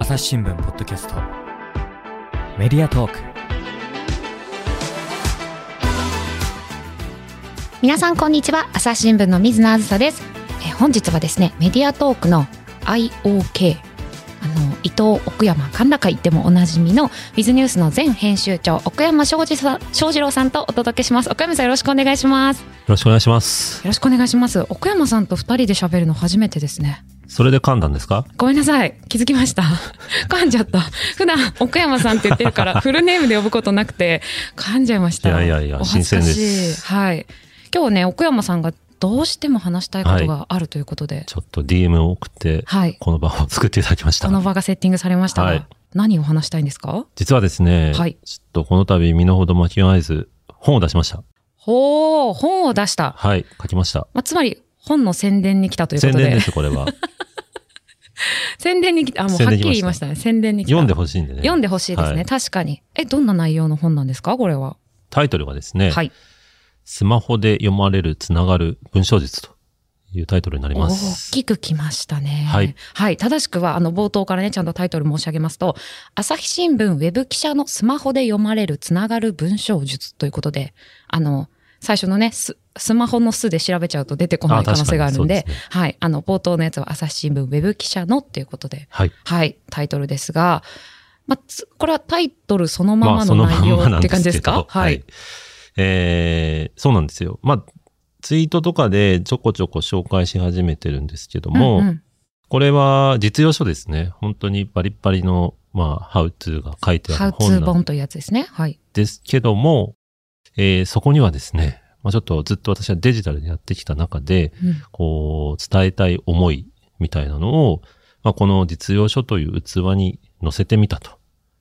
朝日新聞ポッドキャスト。メディアトーク。皆さんこんにちは。朝日新聞の水野あずさです。え本日はですねメディアトークの IOK あの伊藤奥山甲高いでもおなじみのウィズニュースの前編集長奥山翔二さん翔二郎さんとお届けします。奥山さんよろしくお願いします。よよろしくお願いします。ろしくお願いします。奥山さんと二人で喋るの初めてですねそれで噛んだんですか？ごめんなさい。気づきました。噛んじゃった。普段、奥山さんって言ってるから、フルネームで呼ぶことなくて、噛んじゃいました。いやいやいや新鮮ですはい。今日はね、奥山さんがどうしても話したいことがあるということで、ちょっと DM を送って、はい。この場を作っていただきましたこ。の場がセッティングされましたが、はい何を話したいんですか？実はですね、はいちょっとこの度身の程巻き合えず、本を出しました。ほう、本を出した。はい、書きました。まあ、つまり、本の宣伝に来たということで。宣伝です、これは。宣伝に来た。あ、もうはっきり言いましたね。宣伝に来た。読んでほしいんでね。読んでほしいですね、はい確かに。え、どんな内容の本なんですか？これは。タイトルがですね、はい。スマホで読まれるつながる文章術というタイトルになりま大す。きく来ましたね。はい。はい。正しくは、あの、冒頭からね、ちゃんとタイトル申し上げますと、朝日新聞ウェブ記者のスマホで読まれるつながる文章術ということで、あの、最初のね、ススマホの巣で調べちゃうと出てこないあ可能性があるんで、ですはい。あの、冒頭のやつは朝日新聞ウェブ記者のっていうことで、はい。はい、タイトルですが、まあ、つこれはタイトルそのままの内容って感じですか、けどはい。。えー、そうなんですよ。まあ、ツイートとかでちょこちょこ紹介し始めてるんですけども、うんうんこれは実用書ですね。本当にバリッバリの、まあ、ハウツーが書いてあハウツる本なんー本というやつですね。はい。ですけども、えーそこにはですね、まあ、ちょっとずっと私はデジタルでやってきた中で、うんこう、伝えたい思いみたいなのを、まあ、この実用書という器に載せてみたと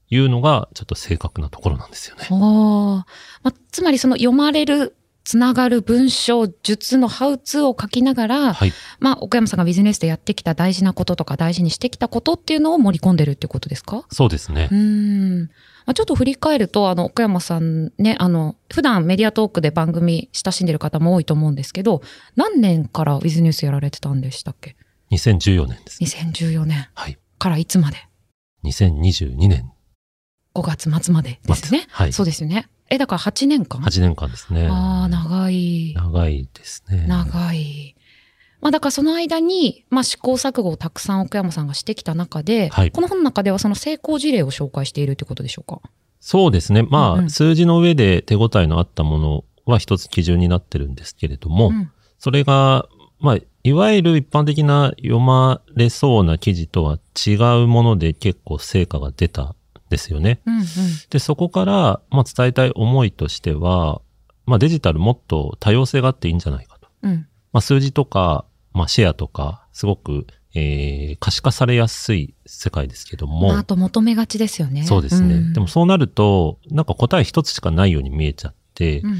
いうのが、ちょっと正確なところなんですよね。まあ、つまりその読まれる、つながる文章術のハウツーを書きながら、はい。まあ、奥山さんがビジネスでやってきた大事なこととか大事にしてきたことっていうのを盛り込んでるっていうことですかそうですねう。ーん。まあ、ちょっと振り返ると、あの、奥山さんね、あの、普段メディアトークで番組親しんでる方も多いと思うんですけど、何年からウィズニュースやられてたんでしたっけ？2014年です。?2014 年はい。からいつまで？2022年 ?5 月末までですね。はいそうですよね。え、だから8年間？8年間ですね。ああ、長い。長いですね。長い。まあだからその間に、まあ試行錯誤をたくさん奥山さんがしてきた中で、はいこの本の中ではその成功事例を紹介しているということでしょうか？そうですね。まあ、うんうん数字の上で手応えのあったものは一つ基準になってるんですけれども、うんそれが、まあ、いわゆる一般的な読まれそうな記事とは違うもので結構成果が出たんですよね。うんうん。で、そこから、まあ、伝えたい思いとしては、まあ、デジタルもっと多様性があっていいんじゃないかと。うん。まあ、数字とか、まあ、シェアとか、すごく、えー可視化されやすい世界ですけども、まあ、あと求めがちですよね。そうですね。んでもそうなると、なんか答え一つしかないように見えちゃって、うん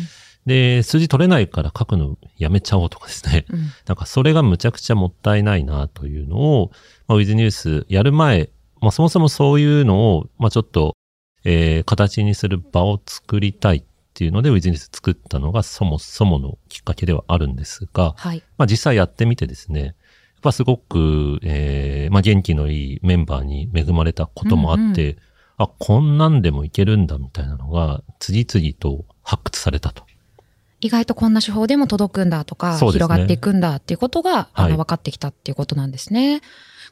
で、数字取れないから書くのやめちゃおうとかですね。うんなんかそれがむちゃくちゃもったいないなというのを、まあ、ウィズニュースやる前、まあそもそもそういうのを、まあちょっと、えー形にする場を作りたいっていうので、ウィズニス作ったのがそもそものきっかけではあるんですが、はい。まあ実際やってみてですね、やっぱすごく、えーまあ元気のいいメンバーに恵まれたこともあって、うんあ、こんなんでもいけるんだみたいなのが次々と発掘されたと。意外とこんな手法でも届くんだとか、ね広がっていくんだっていうことが、あの、はい分かってきたっていうことなんですね。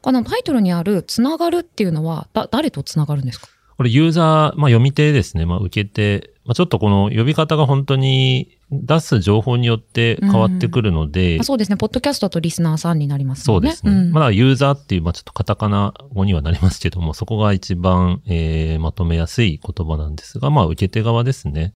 このタイトルにある、つながるっていうのは、だ、誰とつながるんですか？これユーザー、まあ読み手ですね。まあ受け手。まあちょっとこの呼び方が本当に出す情報によって変わってくるので、あそうですね。ポッドキャストとリスナーさんになりますもね。そうんですね。んまだユーザーっていう、まあちょっとカタカナ語にはなりますけども、そこが一番、えーまとめやすい言葉なんですが、まあ受け手側ですね。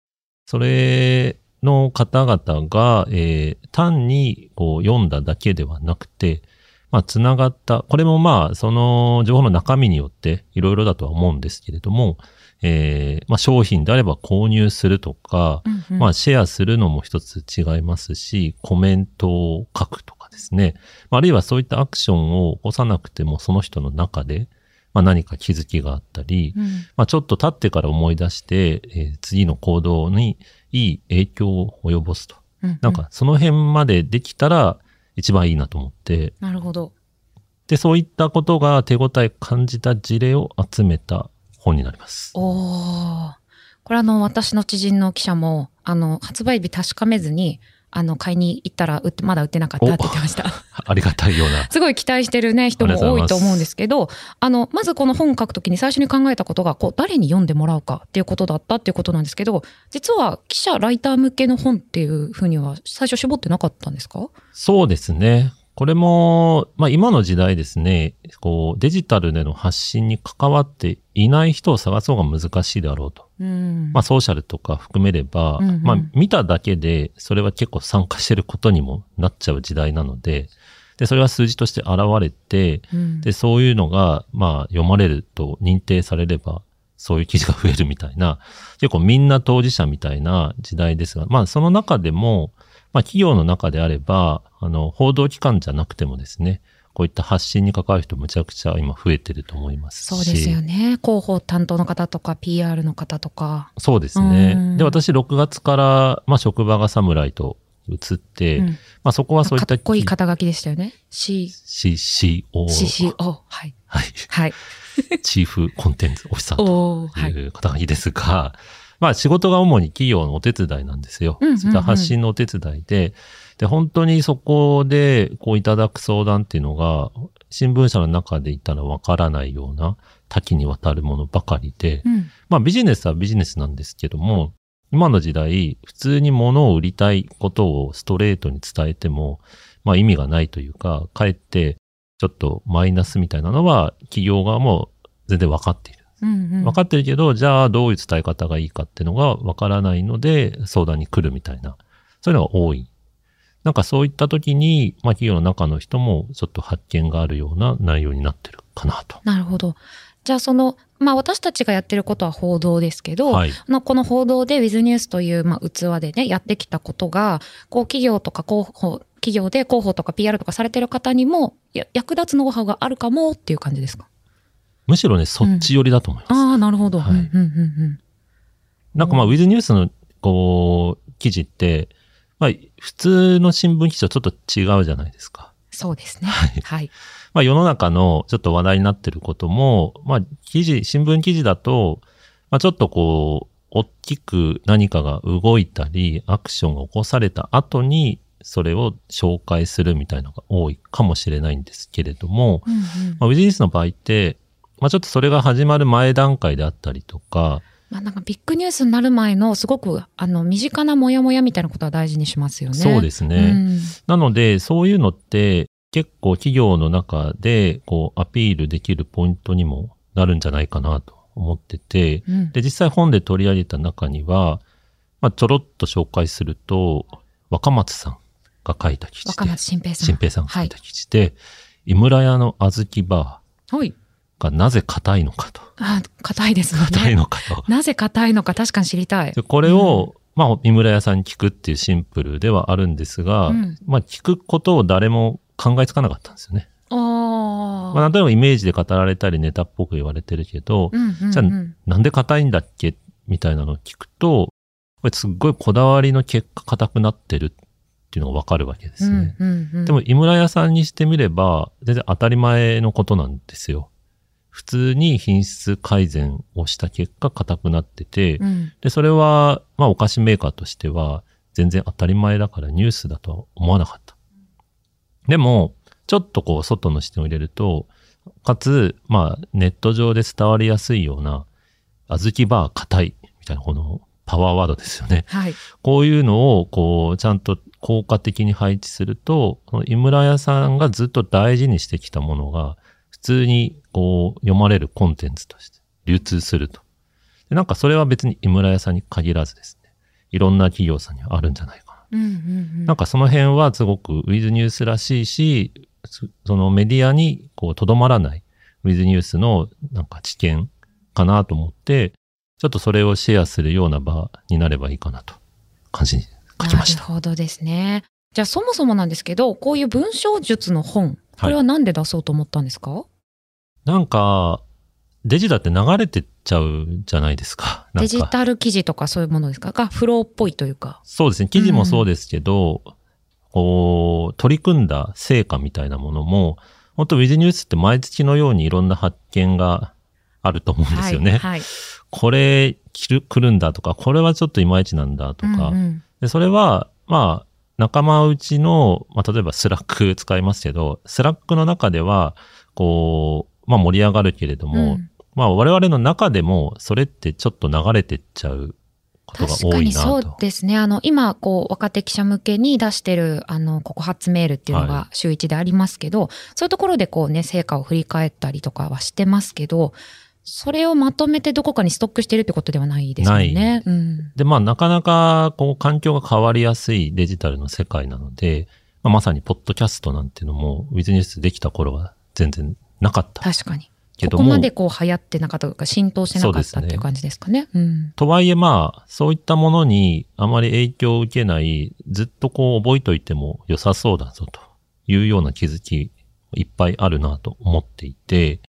それの方々が、えー単にこう読んだだけではなくて、まあ、つながった。これもまあ、その情報の中身によっていろいろだとは思うんですけれども、えーまあ、商品であれば購入するとか、うんうんまあ、シェアするのも一つ違いますし、コメントを書くとかですね。まああるいはそういったアクションを起こさなくても、その人の中で、まあ、何か気づきがあったり、うんまあ、ちょっと経ってから思い出して、えー次の行動にいい影響を及ぼすと。うんなんか、その辺までできたら一番いいなと思って、なるほど。で、そういったことが手応え感じた事例を集めた本になります。おー。これあの、私の知人の記者も、あの、発売日確かめずに、あの、買いに行ったら、売って、まだ売ってなかったって言ってました。ありがたいような。すごい期待してるね、人も多いと思うんですけど、あの、まずこの本を書くときに最初に考えたことが、こう、誰に読んでもらうかっていうことだったっていうことなんですけど、実は記者、ライター向けの本っていうふうには最初絞ってなかったんですか？そうですね。これも、まあ今の時代ですね、こうデジタルでの発信に関わっていない人を探す方が難しいだろうと。うん。まあソーシャルとか含めれば、うんうんまあ見ただけでそれは結構参加してることにもなっちゃう時代なので、で、それは数字として現れて、うんで、そういうのが、まあ読まれると認定されれば、そういう記事が増えるみたいな、結構みんな当事者みたいな時代ですが、まあその中でも、まあ企業の中であれば、あの、報道機関じゃなくてもですね、こういった発信に関わる人むちゃくちゃ今増えてると思いますし。そうですよね。広報担当の方とか、PR の方とか。そうですうんね。で、私6月から、まあ職場が侍と移って、うんまあそこはそういったかっこいい肩書きでしたよね。C、CCO。CCO。はい。はい。はい。チーフコンテンツオフィサーとい。いう肩書きですが、まあ仕事が主に企業のお手伝いなんですよ。うんうんうんそういった発信のお手伝いで、で、本当にそこでこういただく相談っていうのが、新聞社の中でいたらわからないような多岐にわたるものばかりで、うん。まあビジネスはビジネスなんですけども、今の時代、普通に物を売りたいことをストレートに伝えても、まあ意味がないというか、かえってちょっとマイナスみたいなのは企業側も全然わかっている。うんうん。分かってるけど、じゃあどういう伝え方がいいかっていうのが分からないので相談に来るみたいな、そういうのが多い。なんかそういった時に、まあ企業の中の人もちょっと発見があるような内容になってるかなと。なるほど。じゃあその、まあ私たちがやってることは報道ですけど、はい。まあこの報道で With News という、まあ、器でね、やってきたことが、こう企業とか広報、企業で広報とか PR とかされてる方にも、や役立つノウハウがあるかもっていう感じですか？むしろね、そっち寄りだと思います。ああ、なるほど。はいうんうんうんうん。なんかまあ、ウィズニュースの、こう、記事って、まあ、普通の新聞記事とちょっと違うじゃないですか。そうですね。はいはい。まあ世の中のちょっと話題になってることも、まあ記事、新聞記事だと、まあちょっとこう、大きく何かが動いたり、アクションが起こされた後に、それを紹介するみたいなのが多いかもしれないんですけれども、うんうんまあ、ウィズニュースの場合って、まあちょっとそれが始まる前段階であったりとか、まあなんかビッグニュースになる前のすごくあの身近なモヤモヤみたいなことは大事にしますよね。そうですね。うんなので、そういうのって結構企業の中でこうアピールできるポイントにもなるんじゃないかなと思ってて、うんで、実際本で取り上げた中には、まあ、ちょろっと紹介すると、若松さんが書いた記事で、若松新平さん。新平さんが書いた記事で、井村屋の小豆バはい。ーがなぜ硬いのかと。あ、硬いですね。硬いのかと。なぜ硬いのか確かに知りたい。でこれを、まあ、井村屋さんに聞くっていうシンプルではあるんですが、うんまあ、聞くことを誰も考えつかなかったんですよね。あまあ、なんとなくイメージで語られたりネタっぽく言われてるけど、うんうんうん、じゃあなんで硬いんだっけみたいなのを聞くと、これすっごいこだわりの結果硬くなってるっていうのがわかるわけですね。うんうんうん、でも、井村屋さんにしてみれば、全然当たり前のことなんですよ。普通に品質改善をした結果硬くなってて、うん、で、それは、まあ、お菓子メーカーとしては、全然当たり前だからニュースだとは思わなかった。でも、ちょっとこう、外の視点を入れると、かつ、まあ、ネット上で伝わりやすいような、小豆バー硬い、みたいなこのパワーワードですよね。はい。こういうのを、こう、ちゃんと効果的に配置すると、この井村屋さんがずっと大事にしてきたものが、普通に、こう、読まれるコンテンツとして流通すると。でなんかそれは別に井村屋さんに限らずですね。いろんな企業さんにはあるんじゃないかな。うんうんうん、なんかその辺はすごくウィズニュースらしいし、そそのメディアにこうとどまらないウィズニュースのなんか知見かなと思って、ちょっとそれをシェアするような場になればいいかなと感じに書きました。なるほどですね。じゃあそもそもなんですけど、こういう文章術の本、これはなんで出そうと思ったんですか、なんか、デジタルって流れてっちゃうじゃないですか。デジタル記事とかそういうものですか？がフローっぽいというか。そうですね。記事もそうですけど、こう、取り組んだ成果みたいなものも、本当ウィズニュースって毎月のようにいろんな発見があると思うんですよね。はい。はいこれ来る来るんだとか、これはちょっといまいちなんだとか。うんうんでそれは、まあ、仲間内の、まあ、例えば Slack 使いますけど、 Slack の中では、こう、まあ盛り上がるけれども、うんまあ我々の中でも、それってちょっと流れてっちゃうことが多いなと。そうですね。あの、今、こう、若手記者向けに出してる、あの、告発メールっていうのはが週一でありますけど、そういうところでこうね、成果を振り返ったりとかはしてますけど、それをまとめてどこかにストックしてるってことではないですよね。ないうん。で、まあ、なかなか、こう、環境が変わりやすいデジタルの世界なので、まあ、まさに、ポッドキャストなんていうのも、ウィズニュースできた頃は全然なかった。確かに。けどもここまでこう流行ってなかったとか浸透してなかっそうですねたっていう感じですかね。うん。とはいえ、まあ、そういったものにあまり影響を受けない、ずっとこう、覚えといても良さそうだぞというような気づき、いっぱいあるなと思っていて、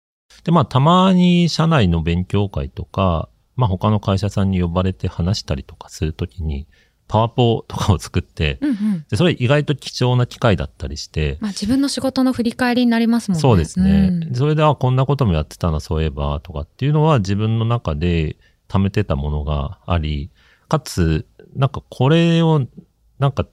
で、まあ、たまに社内の勉強会とか、まあ、他の会社さんに呼ばれて話したりとかするときに、パワポとかを作って、うんうん。で、それ意外と貴重な機会だったりして、まあ自分の仕事の振り返りになりますもんね。そうですね。んそれで、あ、こんなこともやってたな、そういえば、とかっていうのは自分の中で貯めてたものがあり、かつ、なんかこれを、なんか、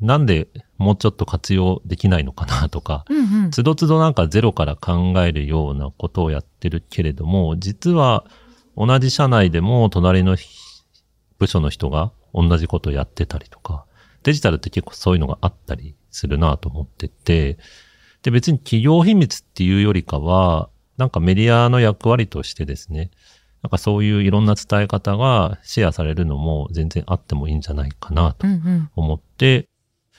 なんでもうちょっと活用できないのかなとか、うんうん。つどつどなんかゼロから考えるようなことをやってるけれども、実は同じ社内でも隣の部署の人が同じことをやってたりとか、デジタルって結構そういうのがあったりするなと思ってて、で別に企業秘密っていうよりかは、なんかメディアの役割としてですね、なんかそういういろんな伝え方がシェアされるのも全然あってもいいんじゃないかなとうんうん。思って、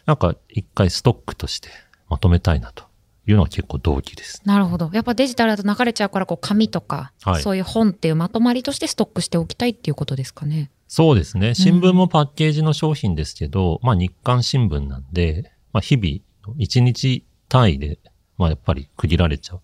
なんか一回ストックとしてまとめたいなというのが結構動機です。なるほど。やっぱデジタルだと流れちゃうから、こう紙とか、はいそういう本っていうまとまりとしてストックしておきたいっていうことですかね。そうですね。新聞もパッケージの商品ですけど、まあ日刊新聞なんで、まあ日々、一日単位で、まあやっぱり区切られちゃう。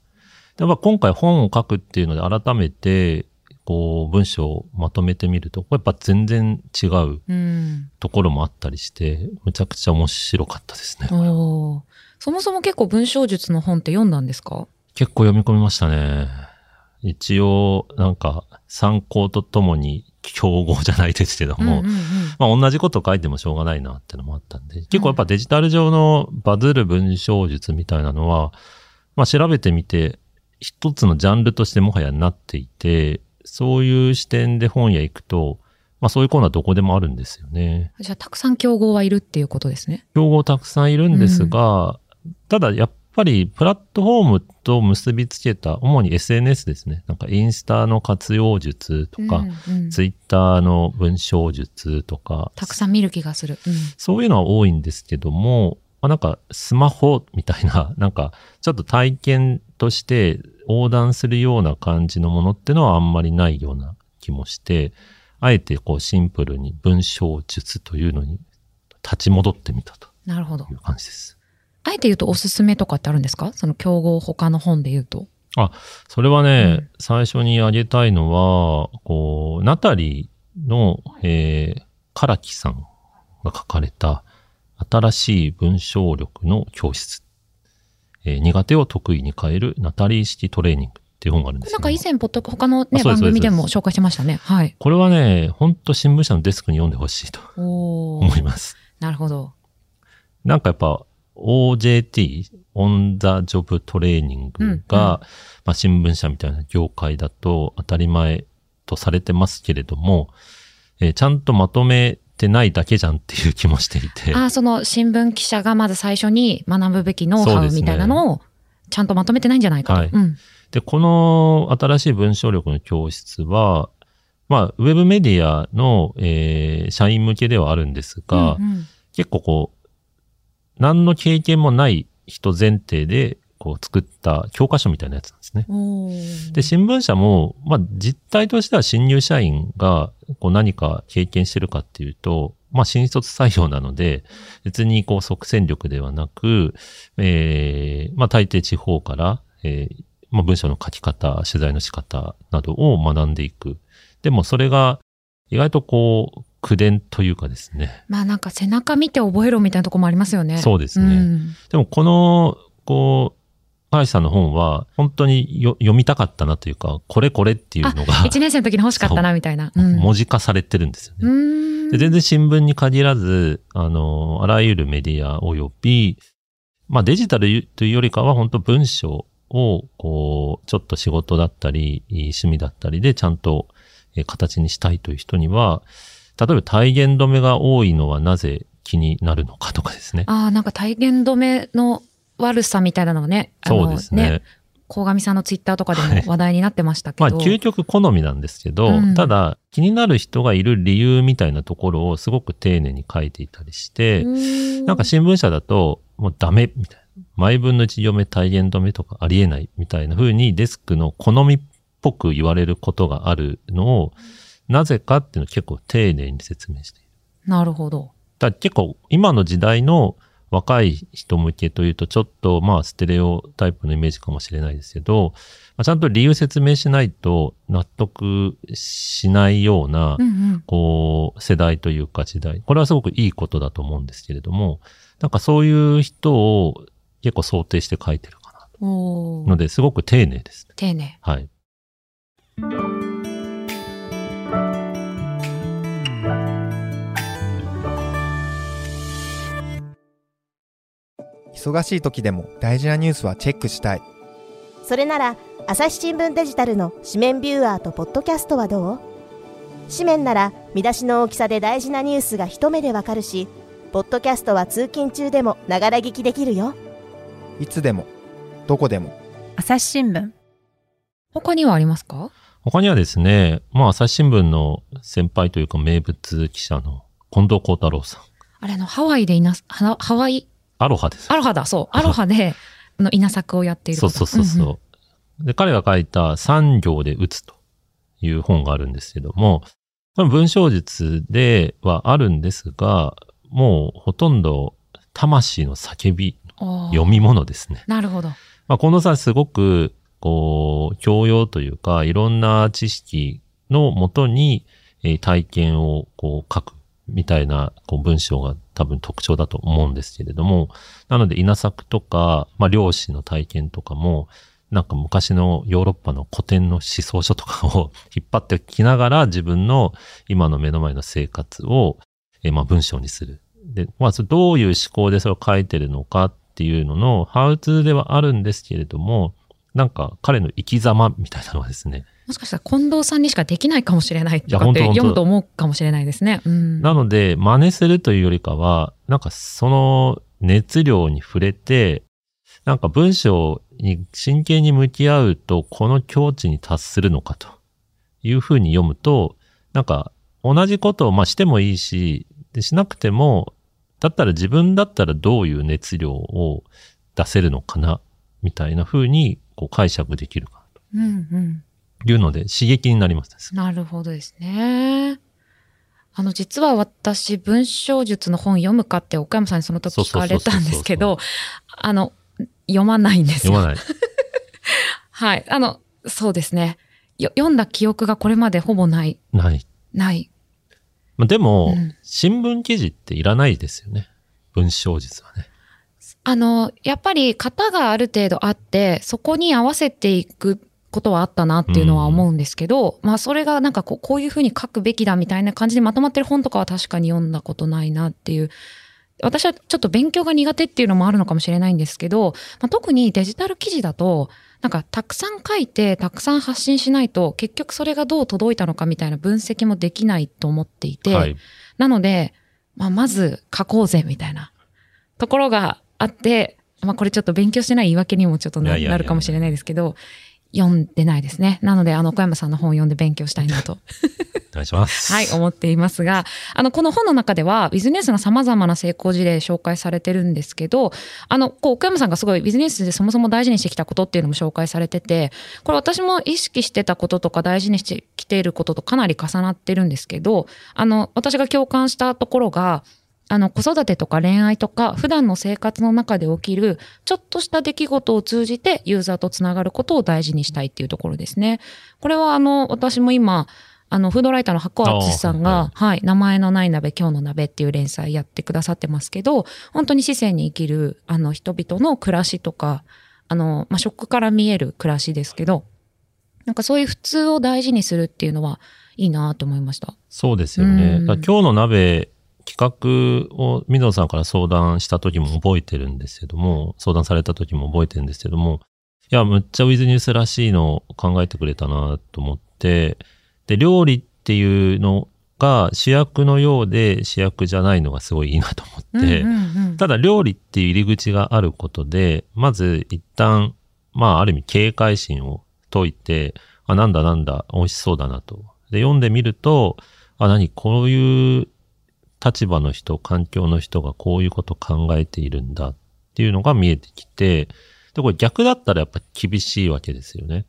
でまあ今回本を書くっていうので改めて、こう文章をまとめてみると、やっぱ全然違ううん。ところもあったりして、むちゃくちゃ面白かったですね。そもそも結構文章術の本って読んだんですか？結構読み込みましたね。一応、なんか、参考とともに、競合じゃないですけども、うんうんうんまあ同じこと書いてもしょうがないなってのもあったんで、結構やっぱデジタル上のバズる文章術みたいなのは、まあ調べてみて、一つのジャンルとしてもはやなっていて、そういう視点で本屋行くと、まあそういうコーナーどこでもあるんですよね。じゃあ、たくさん競合はいるっていうことですね。競合たくさんいるんですが、ただやっぱりプラットフォームと結びつけた、主に SNS ですね。なんかインスタの活用術とか、うんうんツイッターの文章術とか、たくさん見る気がする。うんそういうのは多いんですけども、まあ、なんかスマホみたいな、なんかちょっと体験として横断するような感じのものってのはあんまりないような気もして、あえてこうシンプルに文章術というのに立ち戻ってみたとい。う感じです。あえて言うとおすすめとかってあるんですか？その競合他の本で言うと。それはね、うん最初に挙げたいのは、こう、ナタリーの、えー、カラキさんが書かれた、新しい文章力の教室。えー苦手を得意に変えるナタリー式トレーニングっていう本があるんですよ。なんか以前、ポッド他のね、番組でも紹介してましたね。はい。これはね、ほんと新聞社のデスクに読んでほしいとお思います。なるほど。なんかやっぱ OJT、オンザジョブトレーニングが、うんうん。まあ新聞社みたいな業界だと当たり前とされてますけれども、えーちゃんとまとめてないだけじゃんっていう気もしていて、ああ、その新聞記者がまず最初に学ぶべきノウハウみたいなのをちゃんとまとめてないんじゃないかと。はい。うん。で、この新しい文章力の教室は、まあ、ウェブメディアの、えー社員向けではあるんですが、うんうん。結構こう、何の経験もない人前提で、こう作った教科書みたいなやつなんですね。で、新聞社も、まあ、実態としては新入社員が、こう何か経験してるかっていうと、まあ、新卒採用なので、別にこう即戦力ではなく、ええまあ、大抵地方から、えーまあ、文章の書き方、取材の仕方などを学んでいく。でも、それが、意外とこう、口伝というかですね。まあなんか背中見て覚えろみたいなとこもありますよね。そうですねんでも、この、こう、高橋さんの本は、本当に読みたかったなというか、これこれっていうのが、1年生の時に欲しかったな、みたいな。うん文字化されてるんですよね。で全然新聞に限らず、あの、あらゆるメディア及び、まあデジタルというよりかは本当文章を、こう、ちょっと仕事だったり、趣味だったりでちゃんと形にしたいという人には、例えば体言止めが多いのはなぜ気になるのかとかですね。ああ、なんか体言止めの悪さみたいなのがね、あのそうですね。鴻上さんのツイッターとかでも話題になってましたけまあど。究極好みなんですけど、うんただ気になる人がいる理由みたいなところをすごく丁寧に書いていたりして、ななんか新聞社だと、もうダメみたいな。毎分の一行目体言止めとかありえないみたいな風にデスクの好みっぽく言われることがあるのを、なぜかっていうのを結構丁寧に説明している。なるほど。だ結構今の時代の若い人向けというとちょっとまあステレオタイプのイメージかもしれないですけど、まあちゃんと理由説明しないと納得しないような。こう、世代というか時代。これはすごくいいことだと思うんですけれども、なんかそういう人を結構想定して書いてるかなおーので、すごく丁寧です。丁寧。はい。忙しい時でも大事なニュースはチェックしたい。それなら朝日新聞デジタルの紙面ビューアーとポッドキャストはどう？紙面なら見出しの大きさで大事なニュースが一目でわかるしポッドキャストは通勤中でもながら聞きできるよ。いつでもどこでも。朝日新聞。他にはありますか？他にはですね、まあ朝日新聞の先輩というか名物記者の近藤幸太郎さん。あれあの、ハワイでいな、ハハワイ、アロハです。アロハだ、そう。アロハで、あの、稲作をやっているそう方そうそうそう。んんで、彼が書いた産業で打つという本があるんですけども、この文章術ではあるんですが、もうほとんど魂の叫び、読み物ですね。なるほど。まあ、近藤さんすごく、こう、教養というか、いろんな知識のもとに、えー体験をこう書くみたいなこう文章が多分特徴だと思うんですけれども、なので稲作とか、まあ、漁師の体験とかも、なんか昔のヨーロッパの古典の思想書とかを 引っ張ってきながら自分の今の目の前の生活を、えーまあ文章にする。で、まあどういう思考でそれを書いてるのかっていうののハウツーではあるんですけれども、なんか彼の生き様みたいなのはですね、もしかしたら近藤さんにしかできないかもしれないとかって読むと思うかもしれないですね。うん。なので、真似するというよりかは、なんかその熱量に触れて、なんか文章に真剣に向き合うと、この境地に達するのかというふうに読むと、なんか同じことをまあしてもいいし、でしなくても、だったら自分だったらどういう熱量を出せるのかな、みたいなふうにこう解釈できるかなうんうん。というので刺激になります。なるほどですね。あの、実は私、文章術の本読むかって岡山さんにその時聞かれたんですけど、あの、読まないんですよ。読まない。はい。あの、そうですね。よ読んだ記憶がこれまでほぼない、ない。ない。まあ、でも、うん新聞記事っていらないですよね。文章術はね。あの、やっぱり型がある程度あって、そこに合わせていくことはあったなっていうのは思うんですけど、まあそれがなんかこうこういうふうに書くべきだみたいな感じでまとまってる本とかは確かに読んだことないなっていう。私はちょっと勉強が苦手っていうのもあるのかもしれないんですけど、まあ、特にデジタル記事だと、なんかたくさん書いてたくさん発信しないと結局それがどう届いたのかみたいな分析もできないと思っていて、はい。なので、まあ、まず書こうぜみたいなところがあって、まあ、これちょっと勉強してない言い訳にもちょっとなるかもしれないですけど、読んでないですね。なので、あの、小山さんの本を読んで勉強したいなと、お願いします。はい、思っていますが、あの、この本の中では、ビジネスの様々な成功事例紹介されてるんですけど、あの、こう、岡山さんがすごいビジネスでそもそも大事にしてきたことっていうのも紹介されてて、これ私も意識してたこととか大事にしてきていることとかなり重なってるんですけど、あの、私が共感したところが、あの、子育てとか恋愛とか、普段の生活の中で起きる、ちょっとした出来事を通じて、ユーザーとつながることを大事にしたいっていうところですね。これは、あの、私も今、あの、フードライターの箱敦さんが、はい、名前のない鍋、今日の鍋っていう連載やってくださってますけど、本当に市政に生きる、あの、人々の暮らしとか、あの、まあ、食から見える暮らしですけど、なんかそういう普通を大事にするっていうのはいいなと思いました。そうですよね。うん今日の鍋企画を水野さんから相談した時も覚えてるんですけども、相談された時も覚えてるんですけども、いや、むっちゃウィズニュースらしいのを考えてくれたなと思って、で、料理っていうのが主役のようで主役じゃないのがすごいいいなと思って、うんうんうんただ料理っていう入り口があることで、まず一旦、まあある意味警戒心を解いて、あ、なんだなんだ、美味しそうだなと。で、読んでみると、あ、何、こういう立場の人、環境の人がこういうこと考えているんだっていうのが見えてきて、で、これ逆だったらやっぱ厳しいわけですよね。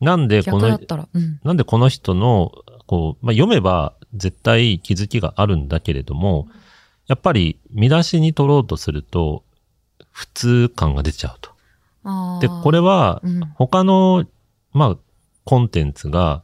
なんでこの。うん。なんでこの人の、こう、まあ、読めば絶対気づきがあるんだけれども、やっぱり見出しに取ろうとすると、普通感が出ちゃうと。で、これはうん、他の、まあ、コンテンツが、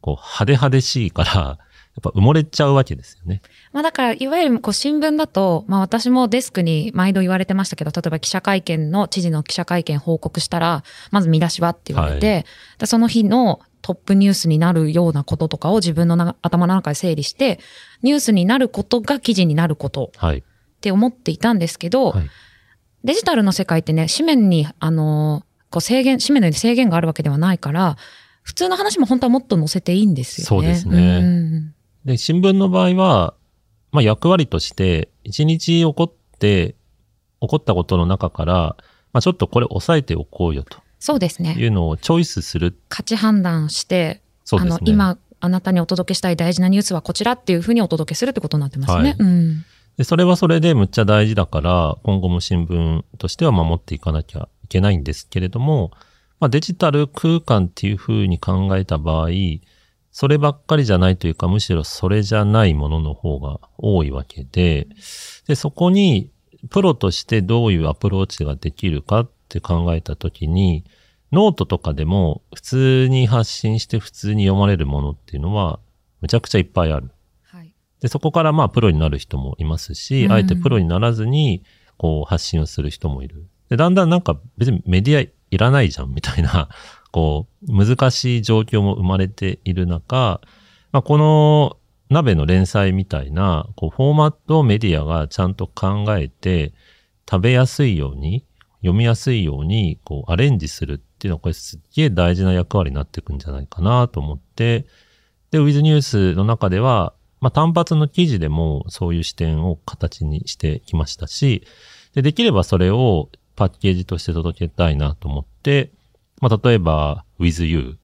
こう、派手派手しいから、やっぱ埋もれちゃうわけですよね。まあだから、いわゆるこう新聞だと、まあ私もデスクに毎度言われてましたけど、例えば記者会見の、知事の記者会見報告したら、まず見出しはって言われて、でその日のトップニュースになるようなこととかを自分のな頭の中で整理して、ニュースになることが記事になることはい。って思っていたんですけど、はい。デジタルの世界ってね、紙面に、あのーこう制限、紙面のように制限があるわけではないから、普通の話も本当はもっと載せていいんですよね。そうですねうんで、新聞の場合は、まあ、役割として、一日起こって、起こったことの中から、まあ、ちょっとこれ押さえておこうよとそうですね。いうのをチョイスする。価値判断して、そうですね。あの、今、あなたにお届けしたい大事なニュースはこちらっていうふうにお届けするってことになってますね。はいうん。で、それはそれでむっちゃ大事だから、今後も新聞としては守っていかなきゃいけないんですけれども、まあ、デジタル空間っていうふうに考えた場合、そればっかりじゃないというか、むしろそれじゃないものの方が多いわけで、で、そこに、プロとしてどういうアプローチができるかって考えたときに、ノートとかでも普通に発信して普通に読まれるものっていうのは、むちゃくちゃいっぱいある。はい。で、そこからまあプロになる人もいますし、うんあえてプロにならずに、こう発信をする人もいる。で、だんだんなんか別にメディアいらないじゃんみたいな、こう、難しい状況も生まれている中、まあこの鍋の連載みたいな、こう、フォーマットをメディアがちゃんと考えて、食べやすいように、読みやすいように、こう、アレンジするっていうのは、これすっげえ大事な役割になっていくんじゃないかなと思って、で、ウィズニュースの中では、まあ、単発の記事でもそういう視点を形にしてきましたし、で、できればそれをパッケージとして届けたいなと思って、まあ、例えば、with you。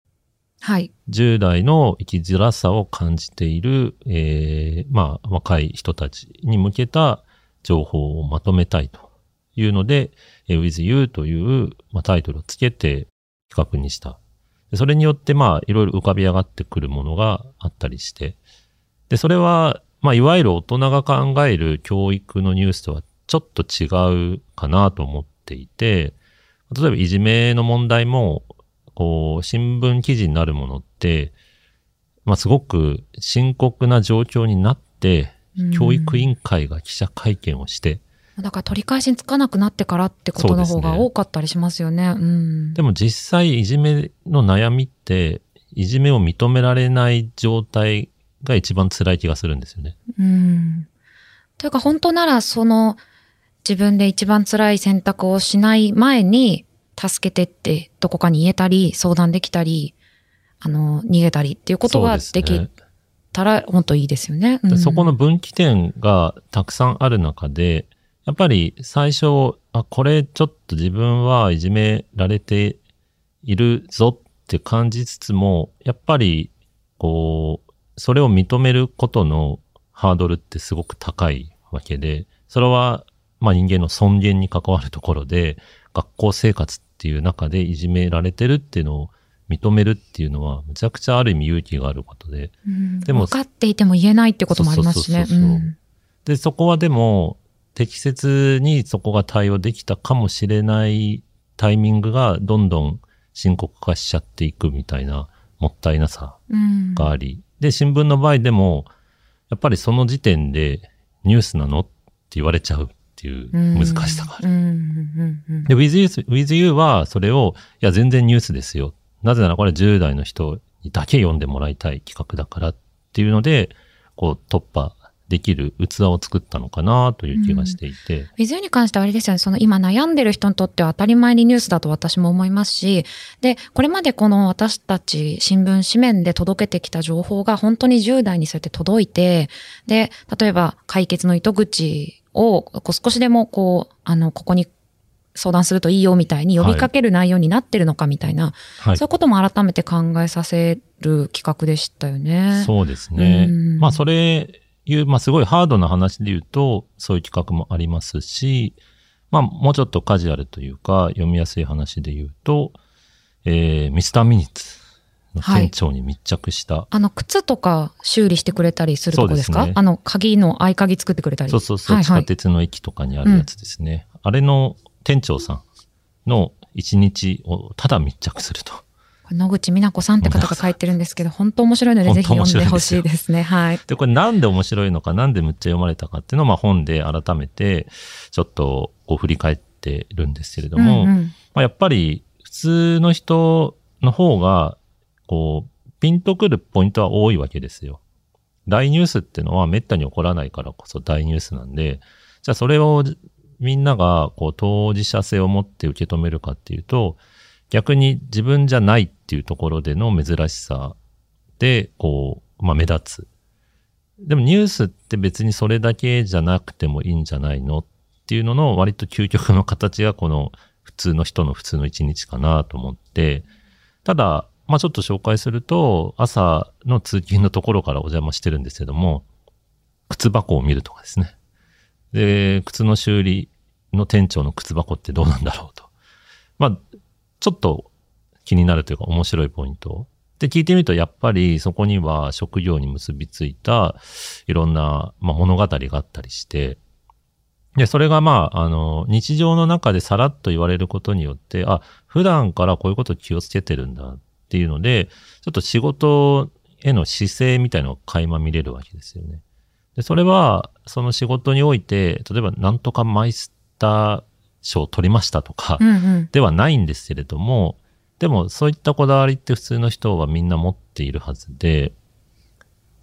はい。10代の生きづらさを感じている、えー、まあ、若い人たちに向けた情報をまとめたいというので、えー with you という、まあ、タイトルをつけて企画にした。でそれによって、まあ、いろいろ浮かび上がってくるものがあったりして、で、それは、まあ、いわゆる大人が考える教育のニュースとはちょっと違うかなと思っていて、例えばいじめの問題も、こう、新聞記事になるものって、まあ、すごく深刻な状況になって、教育委員会が記者会見をして、だから取り返しにつかなくなってからってことの方が多かったりしますよね。うん。でも実際いじめの悩みって、いじめを認められない状態が一番辛い気がするんですよね。うん。というか本当ならその自分で一番辛い選択をしない前に助けてってどこかに言えたり相談できたり、あの、逃げたりっていうことができたら本当いいですよね。うんでそこの分岐点がたくさんある中で、やっぱり最初、あ、これちょっと自分はいじめられているぞって感じつつも、やっぱり、こう、それを認めることのハードルってすごく高いわけで、それは、まあ人間の尊厳に関わるところで、学校生活っていう中でいじめられてるっていうのを認めるっていうのは、むちゃくちゃある意味勇気があることで、うんでも分かっていても言えないってこともありますしね。で、そこはでも、適切にそこが対応できたかもしれないタイミングがどんどん深刻化しちゃっていくみたいなもったいなさうんがあり。で、新聞の場合でも、やっぱりその時点でニュースなのって言われちゃうっていう難しさがある。うんうんうんうんで、with you, with you はそれを、いや、全然ニュースですよ。なぜならこれ10代の人にだけ読んでもらいたい企画だからっていうので、こう突破できる器を作ったのかなという気がしていて。ウィズユに関してはあれですよね、その今悩んでる人にとっては当たり前にニュースだと私も思いますし、で、これまでこの私たち新聞紙面で届けてきた情報が本当に10代にそうやって届いて、で、例えば解決の糸口をこう少しでもこう、あの、ここに相談するといいよみたいに呼びかける内容になってるのかみたいな、はいそういうことも改めて考えさせる企画でしたよね。そうですねうん。まあ、それいう、まあ、すごいハードな話で言うと、そういう企画もありますし、まあ、もうちょっとカジュアルというか、読みやすい話で言うと、えー、ミスターミニッツの店長に密着した、あの、靴とか修理してくれたりするとこですか？ねあの、鍵の合鍵作ってくれたり。そうそうそう、はいはい地下鉄の駅とかにあるやつですね。あれの店長さんの一日をただ密着すると。野口美奈子さんって方が書いてるんですけど、本当面白いので、ぜひ読んでほしいですね。はい。で、これなんで面白いのか、なんでむっちゃ読まれたかっていうのを、まあ本で改めて、ちょっとこう振り返ってるんですけれども、うんうんまあ、やっぱり普通の人の方が、こう、ピンとくるポイントは多いわけですよ。大ニュースってのは滅多に起こらないからこそ大ニュースなんで、じゃあそれをみんながこう当事者性を持って受け止めるかっていうと、逆に自分じゃないっていうところでの珍しさで、こう、まあ目立つ。でもニュースって別にそれだけじゃなくてもいいんじゃないのっていうのの割と究極の形がこの普通の人の普通の一日かなと思って、ただ、まあちょっと紹介すると、朝の通勤のところからお邪魔してるんですけども、靴箱を見るとかですね。で、靴の修理の店長の靴箱ってどうなんだろうと。まあ、ちょっと気になるというか面白いポイント。で、聞いてみると、やっぱりそこには職業に結びついたいろんな、まあ、物語があったりして、で、それがまあ、あの、日常の中でさらっと言われることによって、あ、普段からこういうこと気をつけてるんだっていうので、ちょっと仕事への姿勢みたいのを垣間見れるわけですよね。で、それは、その仕事において、例えば、なんとかマイスター賞を取りましたとか、うんうん。ではないんですけれども、でもそういったこだわりって普通の人はみんな持っているはずで、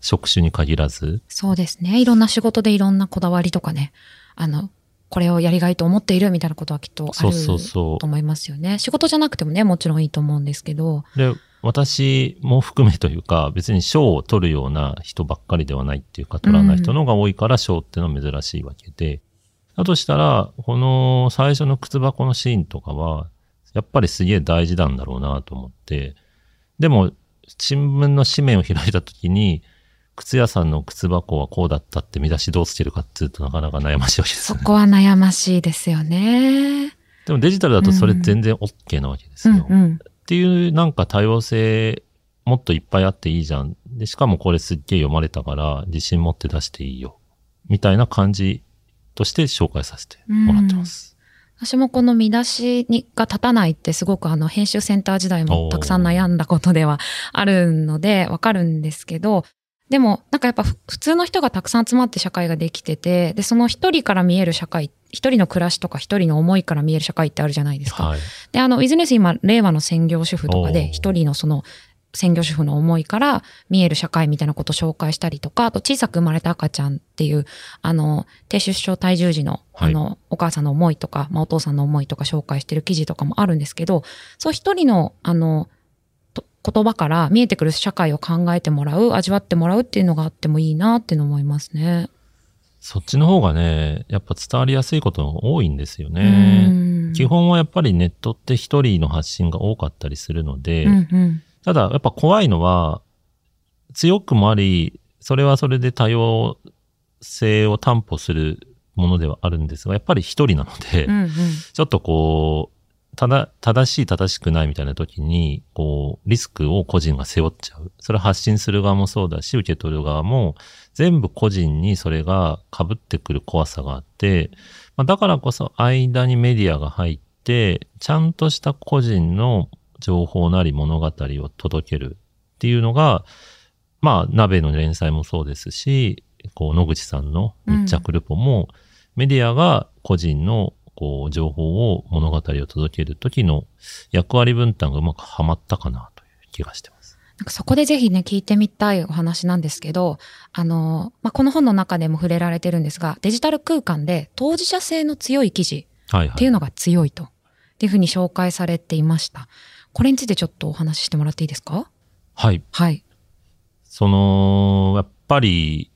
職種に限らず、そうですね。いろんな仕事でいろんなこだわりとかね、あの、これをやりがいと思っているみたいなことはきっとあると思いますよね。仕事じゃなくてもね、もちろんいいと思うんですけど。で、私も含めというか、別に賞を取るような人ばっかりではないっていうか、取らない人の方が多いから賞っていうのは珍しいわけで、だとしたら、この最初の靴箱のシーンとかは、やっぱりすげえ大事なんだろうなと思って、でも、新聞の紙面を開いたときに、靴屋さんの靴箱はこうだったって見出しどうつけるかっていうとなかなか悩ましいわけですよね。そこは悩ましいですよね。でもデジタルだとそれ全然 OK なわけですよ。うんうん。っていうなんか多様性もっといっぱいあっていいじゃん。で、しかもこれすっげえ読まれたから自信持って出していいよ。みたいな感じとして紹介させてもらってます。私もこの見出しにが立たないってすごくあの編集センター時代もたくさん悩んだことではあるのでわかるんですけど、でもなんかやっぱふ普通の人がたくさん集まって社会ができてて、で、その一人から見える社会、一人の暮らしとか一人の思いから見える社会ってあるじゃないですか。はい。で、あの、ウィズネス今、令和の専業主婦とかで、一人のその、専業主婦の思いから見える社会みたいなことを紹介したりとか、あと小さく生まれた赤ちゃんっていう、あの、低出生体重児の、はいあの、お母さんの思いとか、まあお父さんの思いとか紹介してる記事とかもあるんですけど、そう一人の、あの、と言葉から見えてくる社会を考えてもらう、味わってもらうっていうのがあってもいいなっていうの思いますね。そっちの方がね、やっぱ伝わりやすいことが多いんですようね。ん基本はやっぱりネットって一人の発信が多かったりするので、うんうん。ただやっぱ怖いのは、強くもあり、それはそれで多様性を担保するものではあるんですが、やっぱり一人なので、うんうん。ちょっとこう、ただ、正しい正しくないみたいな時に、こう、リスクを個人が背負っちゃう。それは発信する側もそうだし、受け取る側も、全部個人にそれが被ってくる怖さがあって、まあ、だからこそ間にメディアが入って、ちゃんとした個人の情報なり物語を届けるっていうのが、まあ、鍋の連載もそうですし、こう、野口さんの密着ルポも、メディアが個人のこう情報を物語を届ける時の役割分担がうまくはまったかなという気がしてます。なんかそこでぜひね、聞いてみたいお話なんですけど、あの、まあ、この本の中でも触れられてるんですが、デジタル空間で当事者性の強い記事はいはい。っていうのが強いと。っていうふうに紹介されていました。これについてちょっとお話ししてもらっていいですか？はい。はい。その、やっぱり、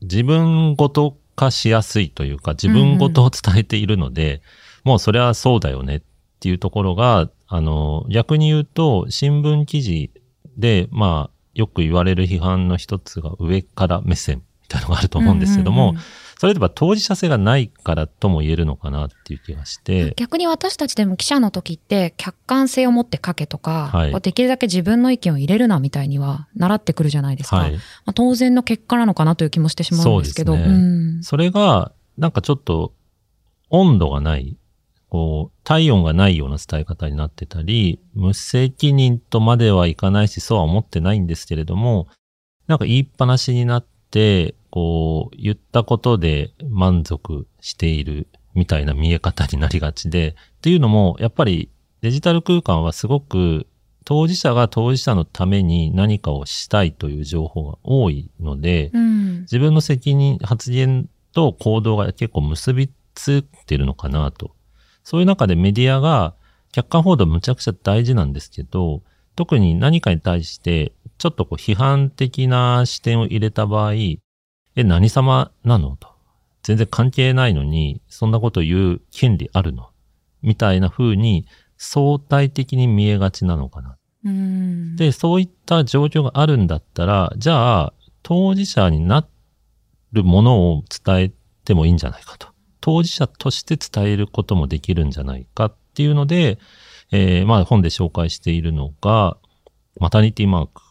自分ごと化しやすいというか、自分ごとを伝えているので、もうそれはそうだよねっていうところが、あの、逆に言うと、新聞記事で、まあ、よく言われる批判の一つが上から目線みたいなのがあると思うんですけども、うんうんうんそれでは当事者性がないからとも言えるのかなっていう気がして、逆に私たちでも記者の時って客観性を持って書けとか、はいできるだけ自分の意見を入れるなみたいには習ってくるじゃないですか。はい。まあ、当然の結果なのかなという気もしてしまうんですけど。そねんそれが、なんかちょっと、温度がない、こう、体温がないような伝え方になってたり、無責任とまではいかないし、そうは思ってないんですけれども、なんか言いっぱなしになって、こう、言ったことで満足しているみたいな見え方になりがちで、っていうのも、やっぱりデジタル空間はすごく当事者が当事者のために何かをしたいという情報が多いので、うん。自分の責任、発言と行動が結構結びついてるのかなと。そういう中でメディアが客観報道むちゃくちゃ大事なんですけど、特に何かに対してちょっとこう批判的な視点を入れた場合、え、何様なの？と。全然関係ないのに、そんなこと言う権利あるの？みたいな風に相対的に見えがちなのかな。うん、で、そういった状況があるんだったら、じゃあ、当事者になるものを伝えてもいいんじゃないかと。当事者として伝えることもできるんじゃないかっていうので、えーまあ本で紹介しているのが、マタニティマーク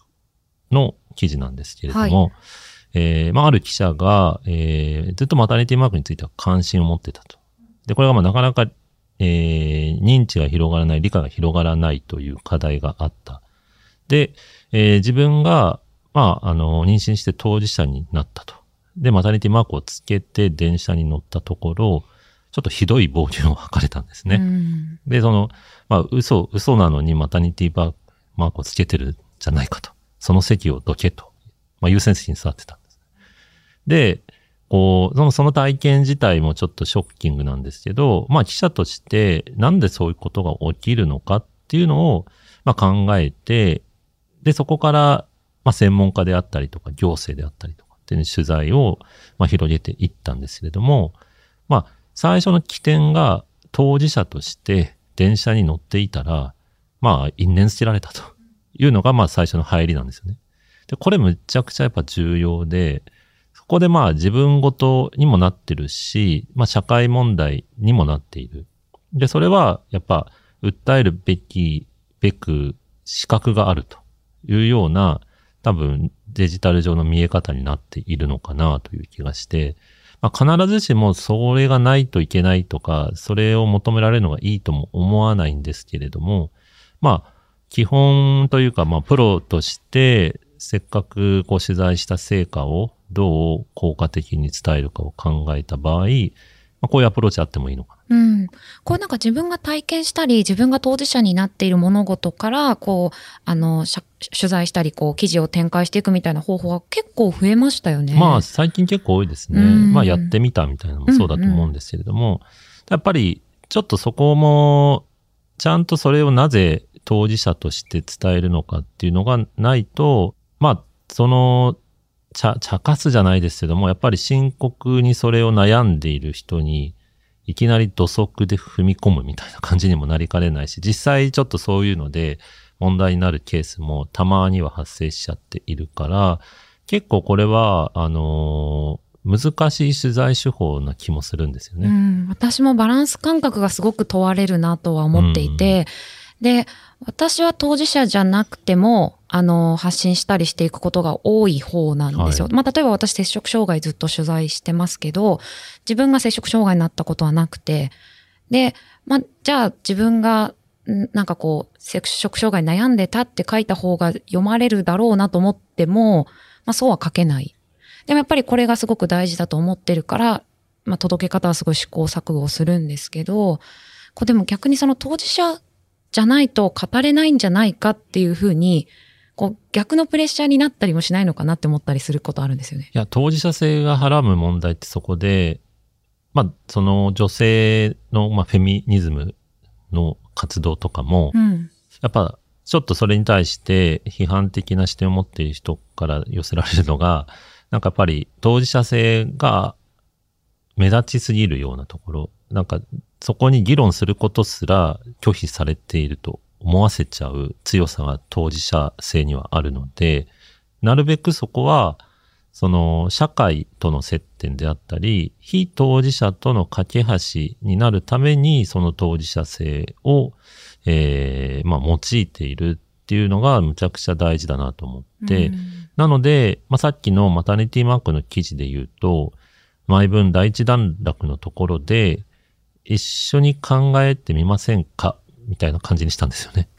の記事なんですけれども、えーまあある記者が、えーずっとマタニティマークについては関心を持ってたと。で、これがまあなかなか、えー認知が広がらない、理解が広がらないという課題があった。で、えー自分が、まあ、あの、妊娠して当事者になったと。で、マタニティマークをつけて電車に乗ったところ、ちょっとひどい暴言を吐かれたんですね。うんで、その、まあ、嘘、嘘なのにマタニティマークをつけてるんじゃないかと。その席をどけと。まあ、優先席に座ってたんで。こう、その、その体験自体もちょっとショッキングなんですけど、まあ、記者として、なんでそういうことが起きるのかっていうのを、まあ、考えて、で、そこから、まあ、専門家であったりとか、行政であったりとかっていう取材を、まあ、広げていったんですけれども、まあ、最初の起点が当事者として電車に乗っていたら、まあ、因縁捨てられたというのが、まあ、最初の入りなんですよね。で、これむちゃくちゃやっぱ重要で、こでまあ自分ごとにもなってるし、まあ社会問題にもなっている。で、それはやっぱ訴えるべき、べく資格があるというような多分デジタル上の見え方になっているのかなという気がして、まあ、必ずしもそれがないといけないとか、それを求められるのがいいとも思わないんですけれども、まあ、基本というか、まあ、プロとして、せっかくこう取材した成果をどう効果的に伝えるかを考えた場合、まあ、こういうアプローチあってもいいのかな。うん。こうなんか自分が体験したり、自分が当事者になっている物事から、こう、あの、取材したり、こう、記事を展開していくみたいな方法は結構増えましたよね。まあ、最近結構多いですね。うんまあ、やってみたみたいなのもそうだと思うんですけれども、やっぱり、ちょっとそこも、ちゃんとそれをなぜ当事者として伝えるのかっていうのがないと、まあ、その、茶、茶化すじゃないですけども、やっぱり深刻にそれを悩んでいる人に、いきなり土足で踏み込むみたいな感じにもなりかねないし、実際ちょっとそういうので問題になるケースもたまには発生しちゃっているから、結構これは、あのー難しい取材手法な気もするんですよね。うん、私もバランス感覚がすごく問われるなとは思っていて、で、私は当事者じゃなくても、あの、発信したりしていくことが多い方なんですよ。はいまあ、例えば私、摂食障害ずっと取材してますけど、自分が摂食障害になったことはなくて、で、まあ、じゃあ自分が、んなんかこう、摂食障害に悩んでたって書いた方が読まれるだろうなと思っても、まあ、そうは書けない。でもやっぱりこれがすごく大事だと思ってるから、まあ、届け方はすごい試行錯誤するんですけど、こうでも逆にその当事者じゃないと語れないんじゃないかっていうふうに、こう逆のプレッシャーになったりもしないのかなって思ったりすることあるんですよね。いや、当事者性がはらむ問題ってそこで、まあ、その女性の、まあ、フェミニズムの活動とかも、うん。やっぱ、ちょっとそれに対して批判的な視点を持っている人から寄せられるのが、なんかやっぱり当事者性が目立ちすぎるようなところ、なんかそこに議論することすら拒否されていると思わせちゃう強さが当事者性にはあるので、なるべくそこは、その社会との接点であったり、非当事者との架け橋になるために、その当事者性を、えーまあ、用いているっていうのがむちゃくちゃ大事だなと思って、うん。なので、まあ、さっきのマタニティマークの記事で言うと、毎分第一段落のところで、一緒に考えてみませんか？みたいな感じにしたんですよね。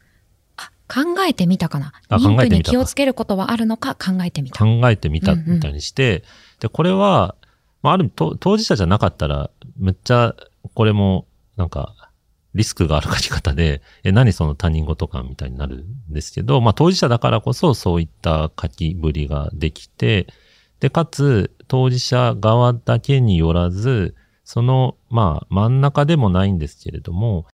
あ、考えてみたかな。あ妊婦考えてみたかに気をつけることはあるのか？考えてみた。考えてみたうんうんみたいにして、で、これは、まあ、ある意味と当事者じゃなかったら、むっちゃ、これも、なんか、リスクがある書き方で、え、何その他人事感みたいになるんですけど、まあ、当事者だからこそそういった書きぶりができて、で、かつ、当事者側だけによらず、その、まあ、真ん中でもないんですけれども、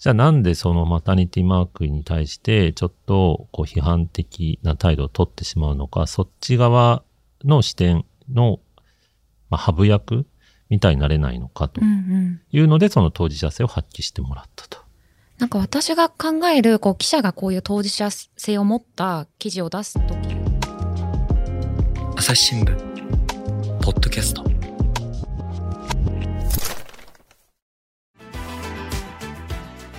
じゃあなんでそのマタニティマークに対してちょっとこう批判的な態度を取ってしまうのか、そっち側の視点の、まあ、ハブ役みたいになれないのかとうんうん。いうので、その当事者性を発揮してもらったと。なんか私が考える、こう、記者がこういう当事者性を持った記事を出すとき、朝日新聞ポッドキャスト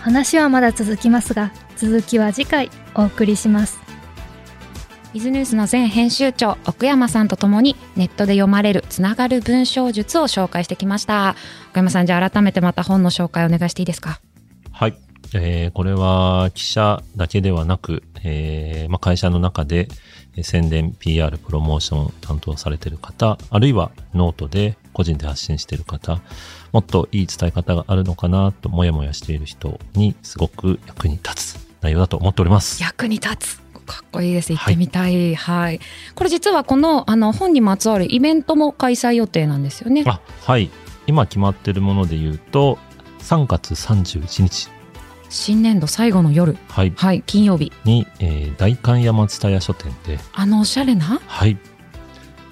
話はまだ続きますが続きは次回お送りします。ビズニュースの前編集長奥山さんとともにネットで読まれるつながる文章術を紹介してきました。奥山さんじゃあ改めてまた本の紹介お願いしていいですか？はい。えーこれは記者だけではなく、えーまあ、会社の中でえー宣伝、PR、プロモーション担当されている方、あるいはノートで個人で発信している方、もっといい伝え方があるのかなともやもやしている人にすごく役に立つ内容だと思っております。役に立つ。かっこいいです。行ってみたい。はい、これ実はこのあの本にまつわるイベントも開催予定なんですよね。あ、はい。今決まっているもので言うと、3月31日、新年度最後の夜。はい、はい。金曜日。に、えー代官山蔦屋書店で、あのおしゃれな？はい。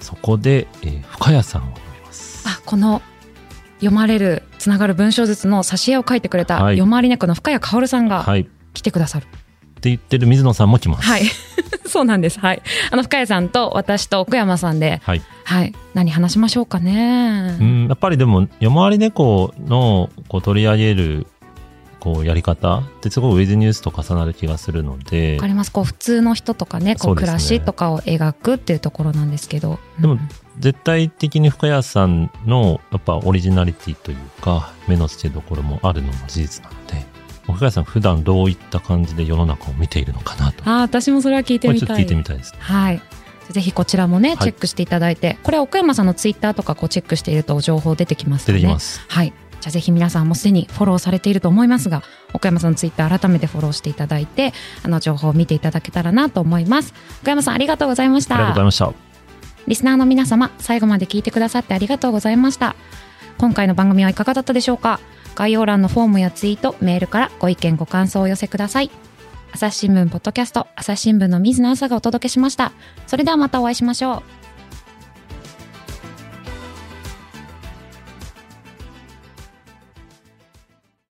そこで、えー深谷さんを。あこの読まれるつながる文章術の挿絵を書いてくれた、はい読まり猫の深谷薫さんがはい。っ来てくださるて言ってる水野さんも来ます。はい。そうなんです。はい。あの、深谷さんと私と奥山さんで、はい。はい。何話しましょうかね。うん、やっぱりでも、夜回り猫のこう取り上げる、こう、やり方ってすごいウェズニュースと重なる気がするのでわか、ります。こう、普通の人とかね、こう、暮らしとかを描くっていうところなんですけど。でもうん絶対的に深谷さんの、やっぱオリジナリティというか、目の付けどころもあるのも事実なので、深谷さん普段どういった感じで世の中を見ているのかなと。ああ、私もそれは聞いてみたい。ちょっと聞いてみたいですね。はい。ぜひこちらもね、いチェックしていただいて、これ奥山さんのツイッターとかこうチェックしていると情報出てきますね。てきます。はい。じゃあぜひ皆さんもすでにフォローされていると思いますが、岡山さんのツイッター改めてフォローしていただいて、あの情報を見ていただけたらなと思います。岡山さんありがとうございましありがとうござた。いました。リスナーの皆様、最後まで聞いてくださってありがとうございました。今回の番組はいかがだったでしょうか？概要欄のフォームやツイート、メールからご意見ご感想をお寄せください。朝日新聞ポッドキャスト、朝日新聞の水野朝がお届けしました。それではまたお会いしましょう。